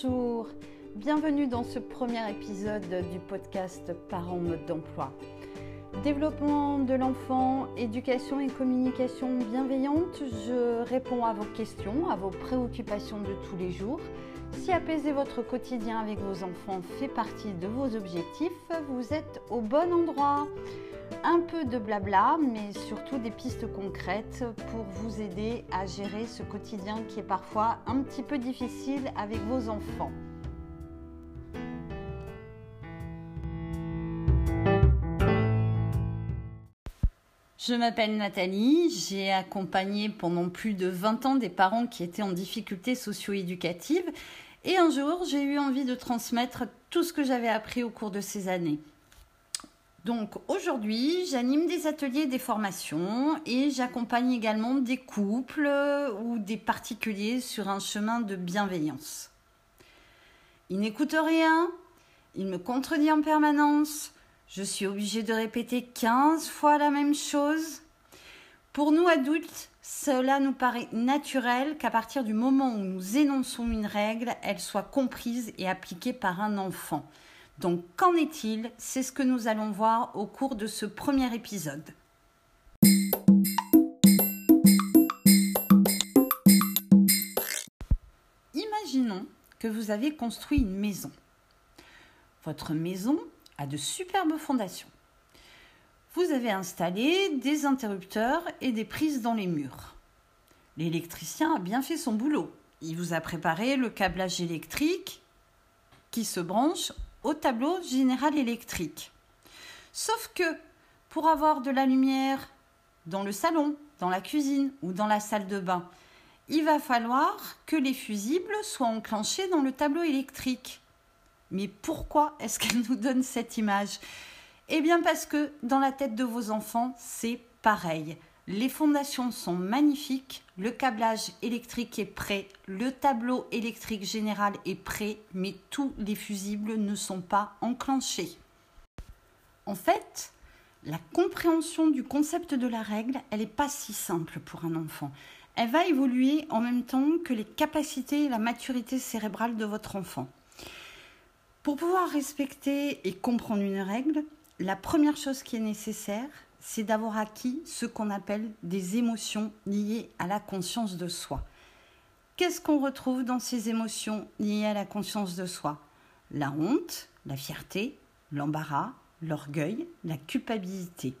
Bonjour, bienvenue dans ce premier épisode du podcast Parents mode d'emploi. Développement de l'enfant, éducation et communication bienveillante, je réponds à vos questions, à vos préoccupations de tous les jours. Si apaiser votre quotidien avec vos enfants fait partie de vos objectifs, vous êtes au bon endroit un peu de blabla, mais surtout des pistes concrètes pour vous aider à gérer ce quotidien qui est parfois un petit peu difficile avec vos enfants. Je m'appelle Nathalie, j'ai accompagné pendant plus de 20 ans des parents qui étaient en difficulté socio-éducative et un jour j'ai eu envie de transmettre tout ce que j'avais appris au cours de ces années. Donc aujourd'hui, j'anime des ateliers, des formations et j'accompagne également des couples ou des particuliers sur un chemin de bienveillance. Il n'écoute rien, il me contredit en permanence, je suis obligée de répéter 15 fois la même chose. Pour nous adultes, cela nous paraît naturel qu'à partir du moment où nous énonçons une règle, elle soit comprise et appliquée par un enfant. Donc qu'en est-il? C'est ce que nous allons voir au cours de ce premier épisode. Imaginons que vous avez construit une maison. Votre maison a de superbes fondations. Vous avez installé des interrupteurs et des prises dans les murs. L'électricien a bien fait son boulot. Il vous a préparé le câblage électrique qui se branche au tableau général électrique. Sauf que pour avoir de la lumière dans le salon, dans la cuisine ou dans la salle de bain, il va falloir que les fusibles soient enclenchés dans le tableau électrique. Mais pourquoi est-ce qu'elle nous donne cette image? Eh bien parce que dans la tête de vos enfants, c'est pareil. Les fondations sont magnifiques, le câblage électrique est prêt, le tableau électrique général est prêt, mais tous les fusibles ne sont pas enclenchés. En fait, la compréhension du concept de la règle, elle n'est pas si simple pour un enfant. Elle va évoluer en même temps que les capacités et la maturité cérébrale de votre enfant. Pour pouvoir respecter et comprendre une règle, la première chose qui est nécessaire, c'est d'avoir acquis ce qu'on appelle des émotions liées à la conscience de soi. Qu'est-ce qu'on retrouve dans ces émotions liées à la conscience de soi? La honte, la fierté, l'embarras, l'orgueil, la culpabilité.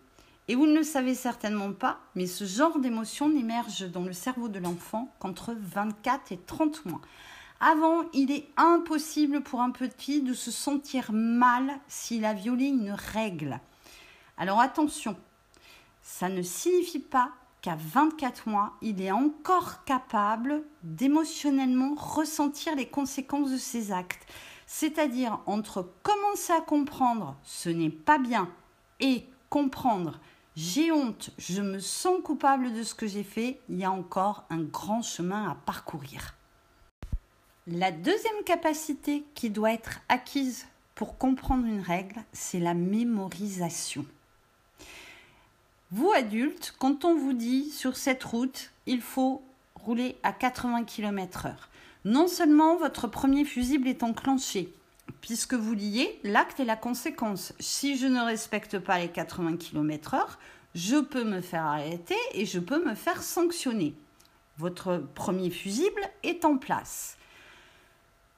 Et vous ne le savez certainement pas, mais ce genre d'émotion n'émerge dans le cerveau de l'enfant qu'entre 24 et 30 mois. Avant, il est impossible pour un petit de se sentir mal s'il a violé une règle. Alors attention, ça ne signifie pas qu'à 24 mois, il est encore capable d'émotionnellement ressentir les conséquences de ses actes. C'est-à-dire entre commencer à comprendre ce n'est pas bien et comprendre j'ai honte, je me sens coupable de ce que j'ai fait, il y a encore un grand chemin à parcourir. La deuxième capacité qui doit être acquise pour comprendre une règle, c'est la mémorisation. Vous, adultes, quand on vous dit sur cette route, il faut rouler à 80 km/h, non seulement votre premier fusible est enclenché, puisque vous liez l'acte et la conséquence. Si je ne respecte pas les 80 km/h, je peux me faire arrêter et je peux me faire sanctionner. Votre premier fusible est en place.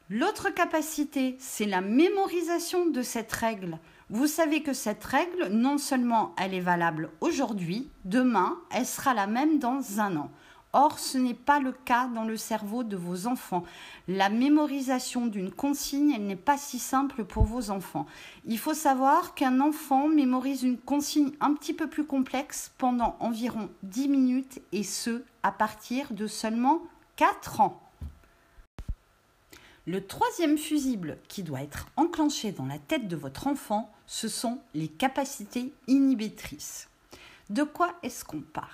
L'autre capacité, c'est la mémorisation de cette règle. Vous savez que cette règle, non seulement elle est valable aujourd'hui, demain, elle sera la même dans un an. Or, ce n'est pas le cas dans le cerveau de vos enfants. La mémorisation d'une consigne, elle n'est pas si simple pour vos enfants. Il faut savoir qu'un enfant mémorise une consigne un petit peu plus complexe pendant environ 10 minutes et ce, à partir de seulement 4 ans. Le troisième fusible qui doit être enclenché dans la tête de votre enfant, ce sont les capacités inhibitrices. De quoi est-ce qu'on parle?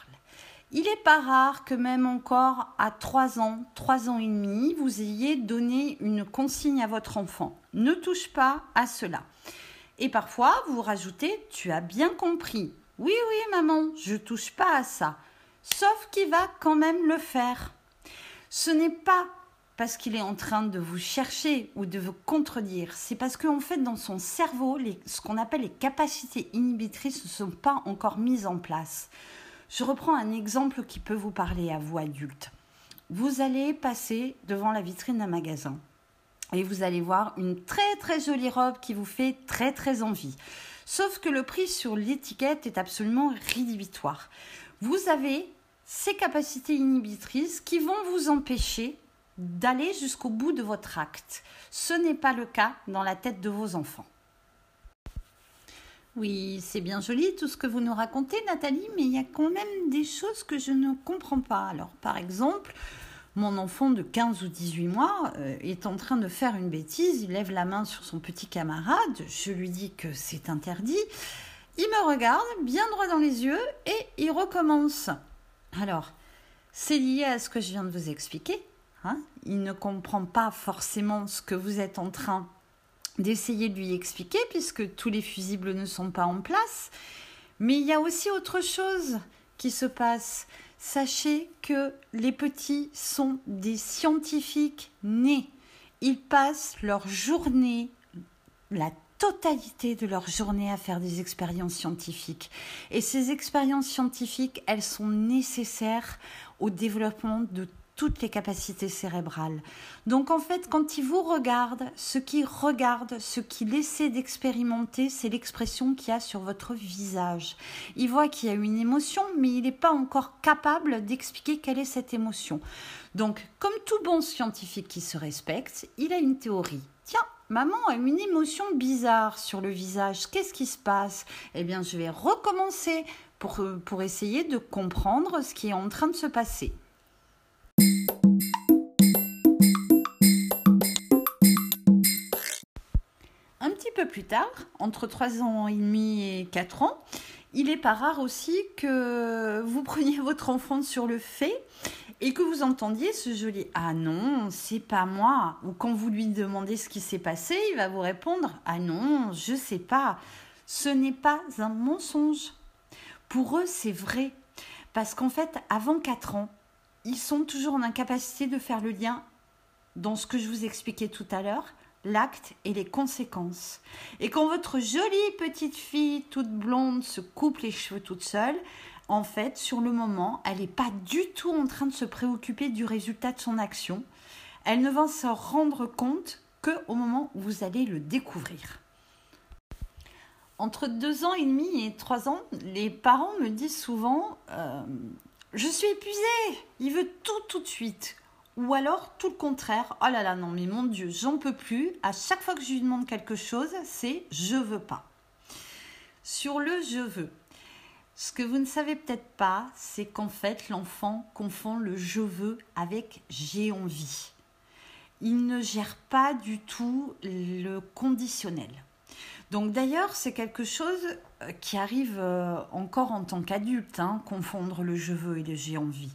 Il n'est pas rare que même encore à 3 ans, 3 ans et demi, vous ayez donné une consigne à votre enfant. Ne touche pas à cela. Et parfois, vous rajoutez Tu as bien compris. Oui, oui, maman, je touche pas à ça. Sauf qu'il va quand même le faire. Ce n'est pas parce qu'il est en train de vous chercher ou de vous contredire. C'est parce qu'en fait, dans son cerveau, ce qu'on appelle les capacités inhibitrices ne sont pas encore mises en place. Je reprends un exemple qui peut vous parler à vous adultes. Vous allez passer devant la vitrine d'un magasin et vous allez voir une très très jolie robe qui vous fait très très envie. Sauf que le prix sur l'étiquette est absolument rédhibitoire. Vous avez ces capacités inhibitrices qui vont vous empêcher d'aller jusqu'au bout de votre acte. Ce n'est pas le cas dans la tête de vos enfants. Oui, c'est bien joli tout ce que vous nous racontez, Nathalie, mais il y a quand même des choses que je ne comprends pas. Alors, par exemple, mon enfant de 15 ou 18 mois euh, est en train de faire une bêtise, il lève la main sur son petit camarade, je lui dis que c'est interdit, il me regarde bien droit dans les yeux et il recommence. Alors, c'est lié à ce que je viens de vous expliquer. Hein. il ne comprend pas forcément ce que vous êtes en train d'essayer de lui expliquer puisque tous les fusibles ne sont pas en place. Mais il y a aussi autre chose qui se passe. Sachez que les petits sont des scientifiques nés. Ils passent leur journée, la totalité de leur journée à faire des expériences scientifiques. Et ces expériences scientifiques, elles sont nécessaires au développement de toutes les capacités cérébrales. Donc en fait, quand il vous regarde, ce qu'il regarde, ce qu'il essaie d'expérimenter, c'est l'expression qu'il y a sur votre visage. Il voit qu'il y a une émotion, mais il n'est pas encore capable d'expliquer quelle est cette émotion. Donc, comme tout bon scientifique qui se respecte, il a une théorie. Tiens, Maman a une émotion bizarre sur le visage. Qu'est-ce qui se passe? Eh bien, je vais recommencer pour, pour essayer de comprendre ce qui est en train de se passer. Peu plus tard, entre 3 ans et demi et 4 ans, il est pas rare aussi que vous preniez votre enfant sur le fait et que vous entendiez ce joli Ah non, c'est pas moi. Ou quand vous lui demandez ce qui s'est passé, il va vous répondre Ah non, je sais pas. Ce n'est pas un mensonge. Pour eux, c'est vrai. Parce qu'en fait, avant 4 ans, ils sont toujours en incapacité de faire le lien dans ce que je vous expliquais tout à l'heure, l'acte et les conséquences. Et quand votre jolie petite fille toute blonde se coupe les cheveux toute seule, en fait, sur le moment, elle n'est pas du tout en train de se préoccuper du résultat de son action. Elle ne va s'en rendre compte qu'au moment où vous allez le découvrir. Entre deux ans et demi et trois ans, les parents me disent souvent euh, Je suis épuisée, il veut tout tout de suite. Ou alors tout le contraire, oh là là, non mais mon Dieu, j'en peux plus. À chaque fois que je lui demande quelque chose, c'est je veux pas. Sur le je veux, ce que vous ne savez peut-être pas, c'est qu'en fait, l'enfant confond le je veux avec j'ai envie. Il ne gère pas du tout le conditionnel. Donc d'ailleurs, c'est quelque chose euh, qui arrive euh, encore en tant qu'adulte, hein, confondre le je veux et le j'ai envie.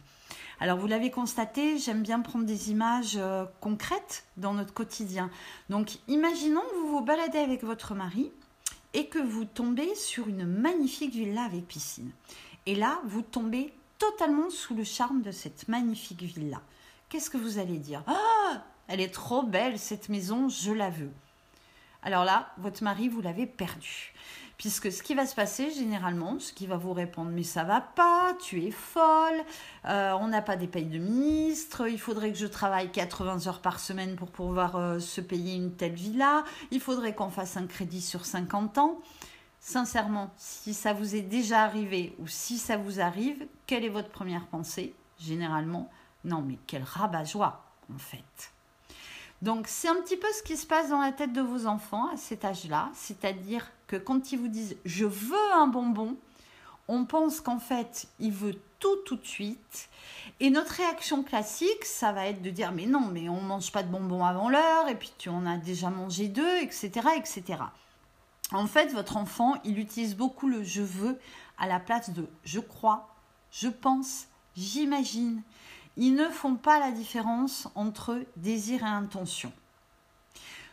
Alors vous l'avez constaté, j'aime bien prendre des images euh, concrètes dans notre quotidien. Donc imaginons que vous vous baladez avec votre mari et que vous tombez sur une magnifique villa avec piscine. Et là, vous tombez totalement sous le charme de cette magnifique villa. Qu'est-ce que vous allez dire? Ah, elle est trop belle cette maison, je la veux. Alors là, votre mari, vous l'avez perdu. Puisque ce qui va se passer généralement, ce qui va vous répondre mais ça va pas, tu es folle, euh, on n'a pas des payes de ministre, il faudrait que je travaille 80 heures par semaine pour pouvoir euh, se payer une telle villa, il faudrait qu'on fasse un crédit sur 50 ans. Sincèrement, si ça vous est déjà arrivé ou si ça vous arrive, quelle est votre première pensée? Généralement, non mais quel rabat-joie en fait. Donc c'est un petit peu ce qui se passe dans la tête de vos enfants à cet âge-là, c'est-à-dire quand ils vous disent je veux un bonbon, on pense qu'en fait il veut tout tout de suite. Et notre réaction classique, ça va être de dire mais non, mais on mange pas de bonbons avant l'heure, et puis tu en as déjà mangé deux, etc., etc. En fait, votre enfant, il utilise beaucoup le je veux à la place de je crois, je pense, j'imagine ils ne font pas la différence entre désir et intention.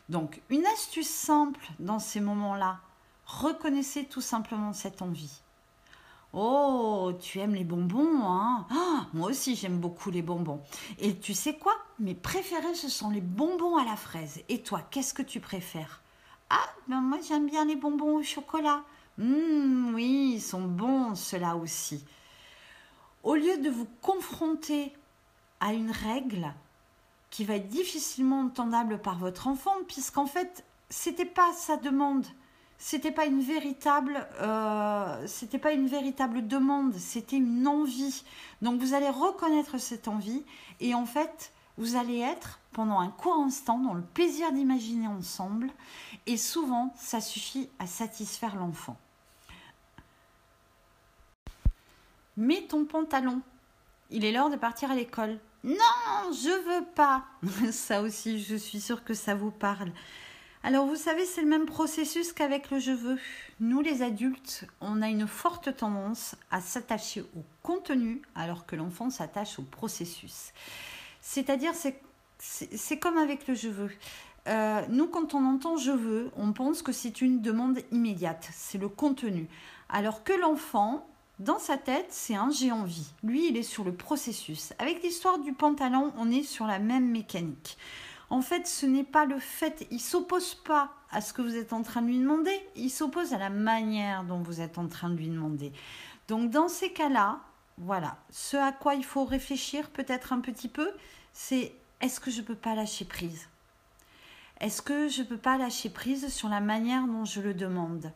Donc, une astuce simple dans ces moments-là, reconnaissez tout simplement cette envie. Oh, tu aimes les bonbons, hein ah, Moi aussi, j'aime beaucoup les bonbons. Et tu sais quoi? Mes préférés, ce sont les bonbons à la fraise. Et toi, qu'est-ce que tu préfères? Ah, ben moi j'aime bien les bonbons au chocolat. Hum, oui, ils sont bons ceux-là aussi. Au lieu de vous confronter à une règle qui va être difficilement entendable par votre enfant, puisqu'en fait, c'était pas sa demande, c'était pas une véritable, euh, pas une véritable demande, c'était une envie. Donc vous allez reconnaître cette envie et en fait, vous allez être pendant un court instant dans le plaisir d'imaginer ensemble et souvent, ça suffit à satisfaire l'enfant. Mets ton pantalon. Il est l'heure de partir à l'école. Non, je veux pas. ça aussi, je suis sûre que ça vous parle. Alors vous savez, c'est le même processus qu'avec le je veux. Nous les adultes, on a une forte tendance à s'attacher au contenu alors que l'enfant s'attache au processus. C'est-à-dire, c'est comme avec le je veux. Euh, nous, quand on entend je veux, on pense que c'est une demande immédiate, c'est le contenu. Alors que l'enfant, dans sa tête, c'est un j'ai envie. Lui, il est sur le processus. Avec l'histoire du pantalon, on est sur la même mécanique. En fait, ce n'est pas le fait, il s'oppose pas à ce que vous êtes en train de lui demander, il s'oppose à la manière dont vous êtes en train de lui demander. Donc dans ces cas-là, voilà, ce à quoi il faut réfléchir peut-être un petit peu, c'est est-ce que je ne peux pas lâcher prise? Est-ce que je ne peux pas lâcher prise sur la manière dont je le demande?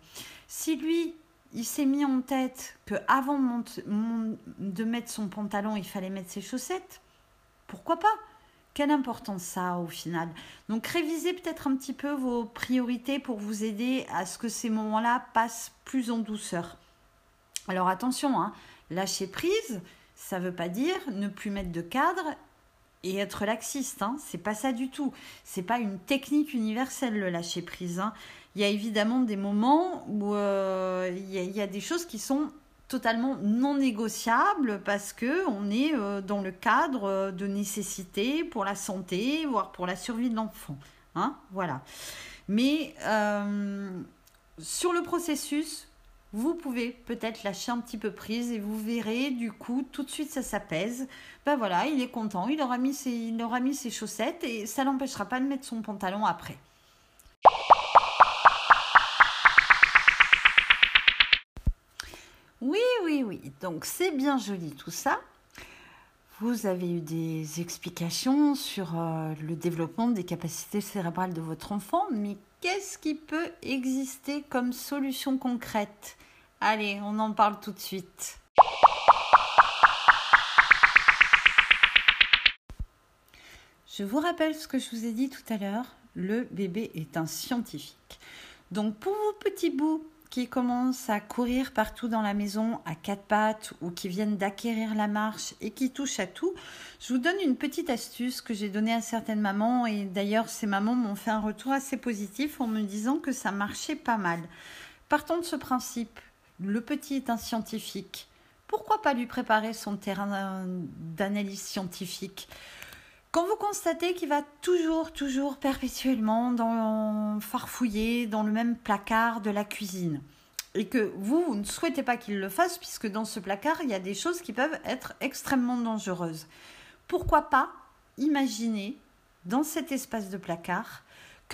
Si lui, il s'est mis en tête que avant de mettre son pantalon, il fallait mettre ses chaussettes, pourquoi pas? Quelle importance ça au final? Donc révisez peut-être un petit peu vos priorités pour vous aider à ce que ces moments-là passent plus en douceur. Alors attention, hein, lâcher prise, ça ne veut pas dire ne plus mettre de cadre et être laxiste. Hein. C'est pas ça du tout. C'est pas une technique universelle le lâcher prise. Hein. Il y a évidemment des moments où euh, il, y a, des choses qui sont totalement non négociable parce que on est euh, dans le cadre euh, de nécessité pour la santé, voire pour la survie de l'enfant. Hein voilà. Mais euh, sur le processus, vous pouvez peut-être lâcher un petit peu prise et vous verrez du coup tout de suite ça s'apaise. Ben voilà, il est content, il aura mis ses, il aura mis ses chaussettes et ça l'empêchera pas de mettre son pantalon après. Donc c'est bien joli tout ça. Vous avez eu des explications sur euh, le développement des capacités cérébrales de votre enfant, mais qu'est-ce qui peut exister comme solution concrète? Allez, on en parle tout de suite. Je vous rappelle ce que je vous ai dit tout à l'heure, le bébé est un scientifique. Donc pour vos petits bouts qui commencent à courir partout dans la maison à quatre pattes ou qui viennent d'acquérir la marche et qui touchent à tout, je vous donne une petite astuce que j'ai donnée à certaines mamans et d'ailleurs ces mamans m'ont fait un retour assez positif en me disant que ça marchait pas mal. Partons de ce principe, le petit est un scientifique. Pourquoi pas lui préparer son terrain d'analyse scientifique? Quand vous constatez qu'il va toujours, toujours perpétuellement dans, farfouiller dans le même placard de la cuisine, et que vous, vous ne souhaitez pas qu'il le fasse, puisque dans ce placard, il y a des choses qui peuvent être extrêmement dangereuses, pourquoi pas imaginer dans cet espace de placard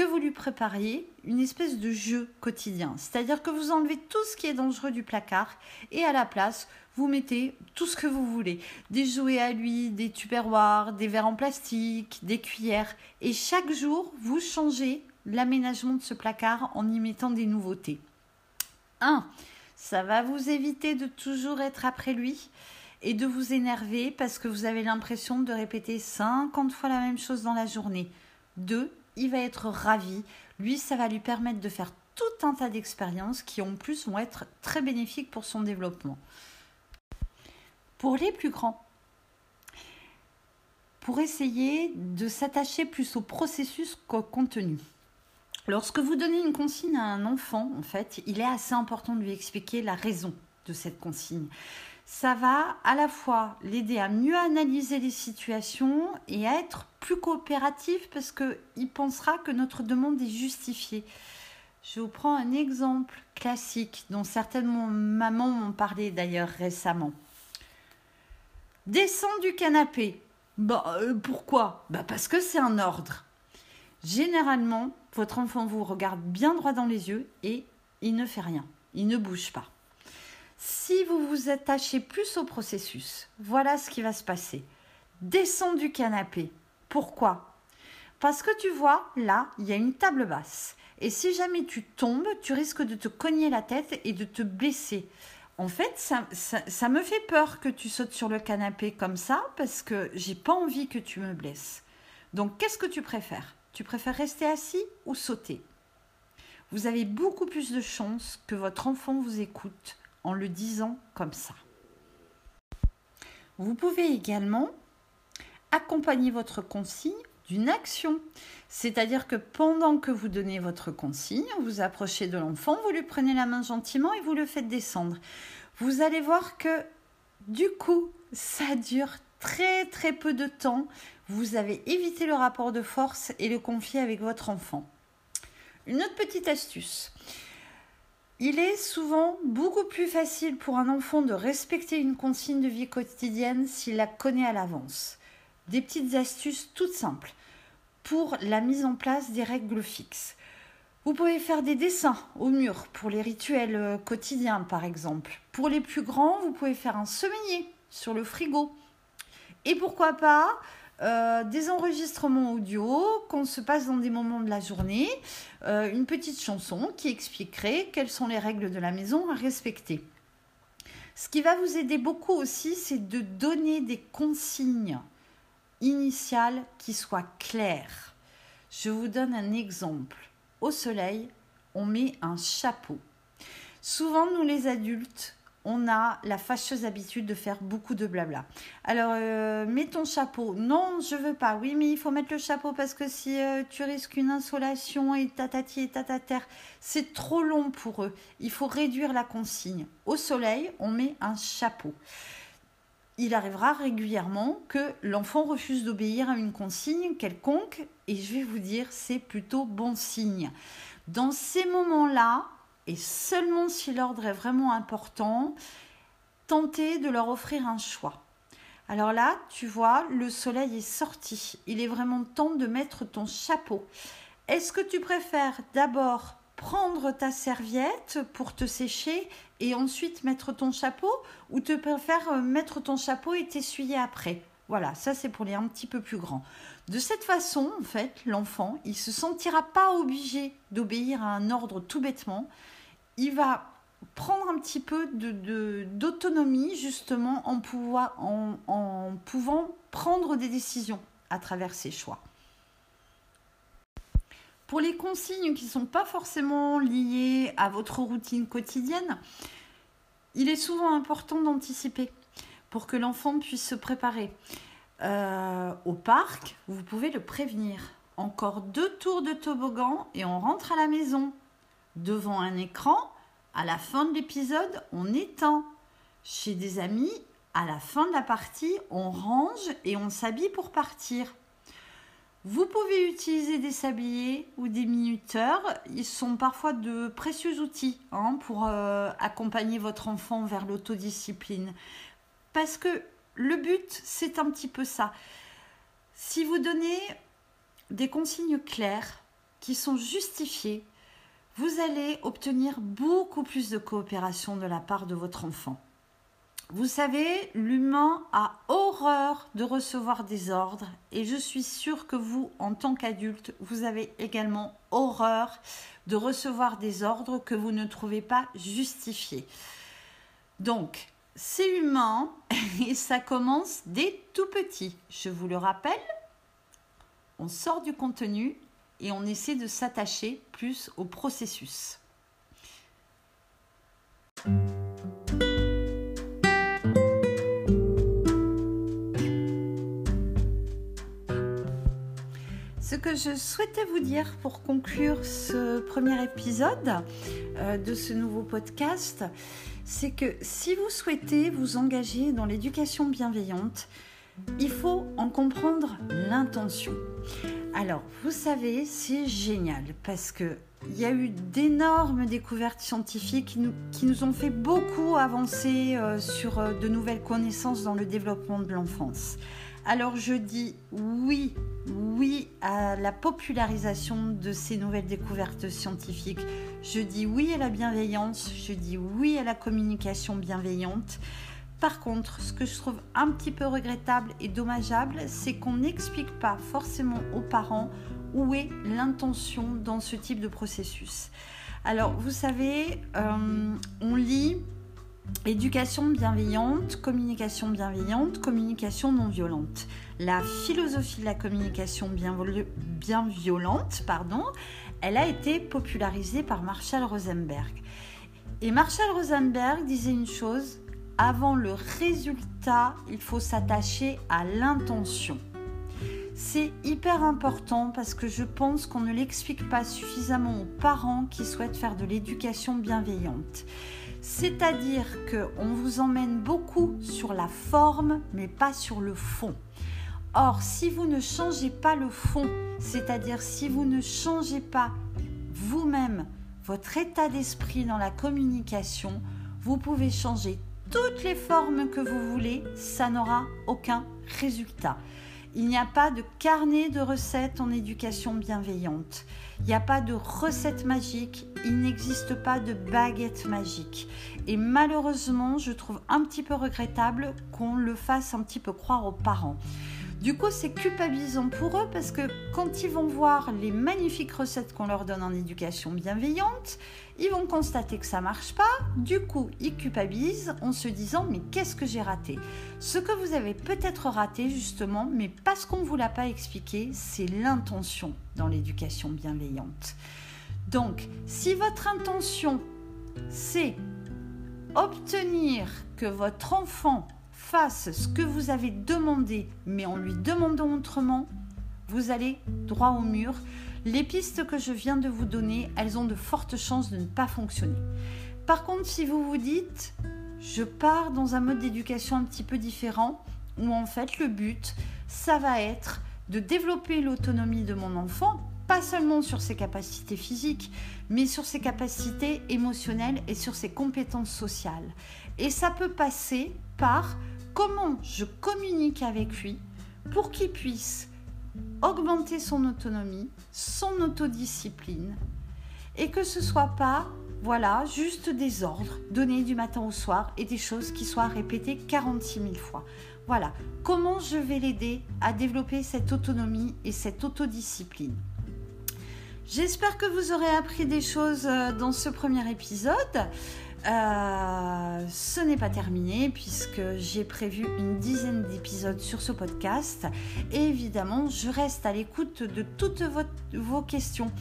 vous lui prépariez une espèce de jeu quotidien. C'est-à-dire que vous enlevez tout ce qui est dangereux du placard et à la place, vous mettez tout ce que vous voulez. Des jouets à lui, des tupperwares, des verres en plastique, des cuillères. Et chaque jour, vous changez l'aménagement de ce placard en y mettant des nouveautés. 1. Ça va vous éviter de toujours être après lui et de vous énerver parce que vous avez l'impression de répéter 50 fois la même chose dans la journée. 2. Il va être ravi. Lui, ça va lui permettre de faire tout un tas d'expériences qui en plus vont être très bénéfiques pour son développement pour les plus grands, pour essayer de s'attacher plus au processus qu'au contenu. Lorsque vous donnez une consigne à un enfant, en fait, il est assez important de lui expliquer la raison de cette consigne. Ça va à la fois l'aider à mieux analyser les situations et à être plus coopératif parce qu'il pensera que notre demande est justifiée. Je vous prends un exemple classique dont certaines mamans m'ont parlé d'ailleurs récemment. Descends du canapé. Bah euh, pourquoi? Bah parce que c'est un ordre. Généralement, votre enfant vous regarde bien droit dans les yeux et il ne fait rien, il ne bouge pas. Si vous vous attachez plus au processus, voilà ce qui va se passer. Descends du canapé. Pourquoi? Parce que tu vois, là, il y a une table basse. Et si jamais tu tombes, tu risques de te cogner la tête et de te blesser. En fait, ça, me fait peur que tu sautes sur le canapé comme ça parce que j'ai pas envie que tu me blesses. Donc, qu'est-ce que tu préfères? Tu préfères rester assis ou sauter? Vous avez beaucoup plus de chances que votre enfant vous écoute en le disant comme ça. Vous pouvez également accompagner votre consigne d'une action. C'est-à-dire que pendant que vous donnez votre consigne, vous approchez de l'enfant, vous lui prenez la main gentiment et vous le faites descendre. Vous allez voir que du coup, ça dure très très peu de temps. Vous avez évité le rapport de force et le conflit avec votre enfant. Une autre petite astuce. Il est souvent beaucoup plus facile pour un enfant de respecter une consigne de vie quotidienne s'il la connaît à l'avance. Des petites astuces toutes simples pour la mise en place des règles fixes. Vous pouvez faire des dessins au mur pour les rituels euh, quotidiens, par exemple. Pour les plus grands, vous pouvez faire un semainier sur le frigo. Et pourquoi pas euh, des enregistrements audio qu'on se passe dans des moments de la journée, euh, une petite chanson qui expliquerait quelles sont les règles de la maison à respecter. Ce qui va vous aider beaucoup aussi, c'est de donner des consignes initiale qui soit claire. Je vous donne un exemple. Au soleil, on met un chapeau. Souvent, nous les adultes, on a la fâcheuse habitude de faire beaucoup de blabla. Alors, euh, mets ton chapeau. Non, je veux pas. Oui, mais il faut mettre le chapeau parce que si euh, tu risques une insolation et tatati et tatater, c'est trop long pour eux. Il faut réduire la consigne. Au soleil, on met un chapeau il arrivera régulièrement que l'enfant refuse d'obéir à une consigne quelconque, et je vais vous dire, c'est plutôt bon signe. Dans ces moments-là, et seulement si l'ordre est vraiment important, tentez de leur offrir un choix. Alors là, tu vois, le soleil est sorti. Il est vraiment temps de mettre ton chapeau. Est-ce que tu préfères d'abord prendre ta serviette pour te sécher et ensuite mettre ton chapeau ou te préfères euh, mettre ton chapeau et t'essuyer après? Voilà, ça c'est pour les un petit peu plus grands. De cette façon, en fait, l'enfant, il se sentira pas obligé d'obéir à un ordre tout bêtement. Il va prendre un petit peu d'autonomie justement en pouvant prendre des décisions à travers ses choix. Pour les consignes qui ne sont pas forcément liées à votre routine quotidienne, il est souvent important d'anticiper pour que l'enfant puisse se préparer. Euh, au parc, vous pouvez le prévenir. Encore deux tours de toboggan et on rentre à la maison. Devant un écran, à la fin de l'épisode, on éteint. Chez des amis, à la fin de la partie, on range et on s'habille pour partir. Vous pouvez utiliser des sabliers ou des minuteurs. Ils sont parfois de précieux outils hein, pour euh, accompagner votre enfant vers l'autodiscipline. Parce que le but, c'est un petit peu ça. Si vous donnez des consignes claires qui sont justifiées, vous allez obtenir beaucoup plus de coopération de la part de votre enfant. Vous savez, l'humain a horreur de recevoir des ordres et je suis sûre que vous, en tant qu'adulte, vous avez également horreur de recevoir des ordres que vous ne trouvez pas justifiés. Donc, c'est humain et ça commence dès tout petit. Je vous le rappelle, on sort du contenu et on essaie de s'attacher plus au processus. Ce que je souhaitais vous dire pour conclure ce premier épisode euh, de ce nouveau podcast, c'est que si vous souhaitez vous engager dans l'éducation bienveillante, il faut en comprendre l'intention. Alors, vous savez, c'est génial parce que il y a eu d'énormes découvertes scientifiques qui nous, ont fait beaucoup avancer euh, sur euh, de nouvelles connaissances dans le développement de l'enfance. Alors je dis oui, oui à la popularisation de ces nouvelles découvertes scientifiques. Je dis oui à la bienveillance, je dis oui à la communication bienveillante. Par contre, ce que je trouve un petit peu regrettable et dommageable, c'est qu'on n'explique pas forcément aux parents où est l'intention dans ce type de processus. Alors, vous savez, euh, on lit éducation bienveillante, communication bienveillante, communication non violente. La philosophie de la communication bien, bien violente, pardon, elle a été popularisée par Marshall Rosenberg. Et Marshall Rosenberg disait une chose, avant le résultat, il faut s'attacher à l'intention. C'est hyper important parce que je pense qu'on ne l'explique pas suffisamment aux parents qui souhaitent faire de l'éducation bienveillante. C'est-à-dire qu'on vous emmène beaucoup sur la forme, mais pas sur le fond. Or, si vous ne changez pas le fond, c'est-à-dire si vous ne changez pas vous-même votre état d'esprit dans la communication, vous pouvez changer toutes les formes que vous voulez, ça n'aura aucun résultat. Il n'y a pas de carnet de recettes en éducation bienveillante. Il n'y a pas de recette magique. Il n'existe pas de baguette magique. Et malheureusement, je trouve un petit peu regrettable qu'on le fasse un petit peu croire aux parents. Du coup, c'est culpabilisant pour eux parce que quand ils vont voir les magnifiques recettes qu'on leur donne en éducation bienveillante, ils vont constater que ça marche pas. Du coup, ils culpabilisent en se disant mais qu'est-ce que j'ai raté? Ce que vous avez peut-être raté justement, mais parce qu'on vous l'a pas expliqué, c'est l'intention dans l'éducation bienveillante. Donc, si votre intention c'est obtenir que votre enfant fasse ce que vous avez demandé, mais en lui demandant autrement, vous allez droit au mur. Les pistes que je viens de vous donner, elles ont de fortes chances de ne pas fonctionner. Par contre, si vous vous dites, je pars dans un mode d'éducation un petit peu différent, où en fait le but, ça va être de développer l'autonomie de mon enfant, pas seulement sur ses capacités physiques, mais sur ses capacités émotionnelles et sur ses compétences sociales. Et ça peut passer par comment je communique avec lui pour qu'il puisse augmenter son autonomie, son autodiscipline et que ce soit pas voilà, juste des ordres donnés du matin au soir et des choses qui soient répétées 46 000 fois. Voilà, comment je vais l'aider à développer cette autonomie et cette autodiscipline? J'espère que vous aurez appris des choses euh, dans ce premier épisode. Euh, ce n'est pas terminé puisque j'ai prévu une dizaine d'épisodes sur ce podcast et évidemment je reste à l'écoute de toutes vos questions.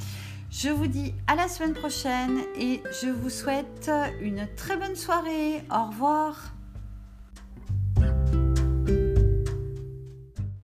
Je vous dis à la semaine prochaine et je vous souhaite une très bonne soirée. Au revoir.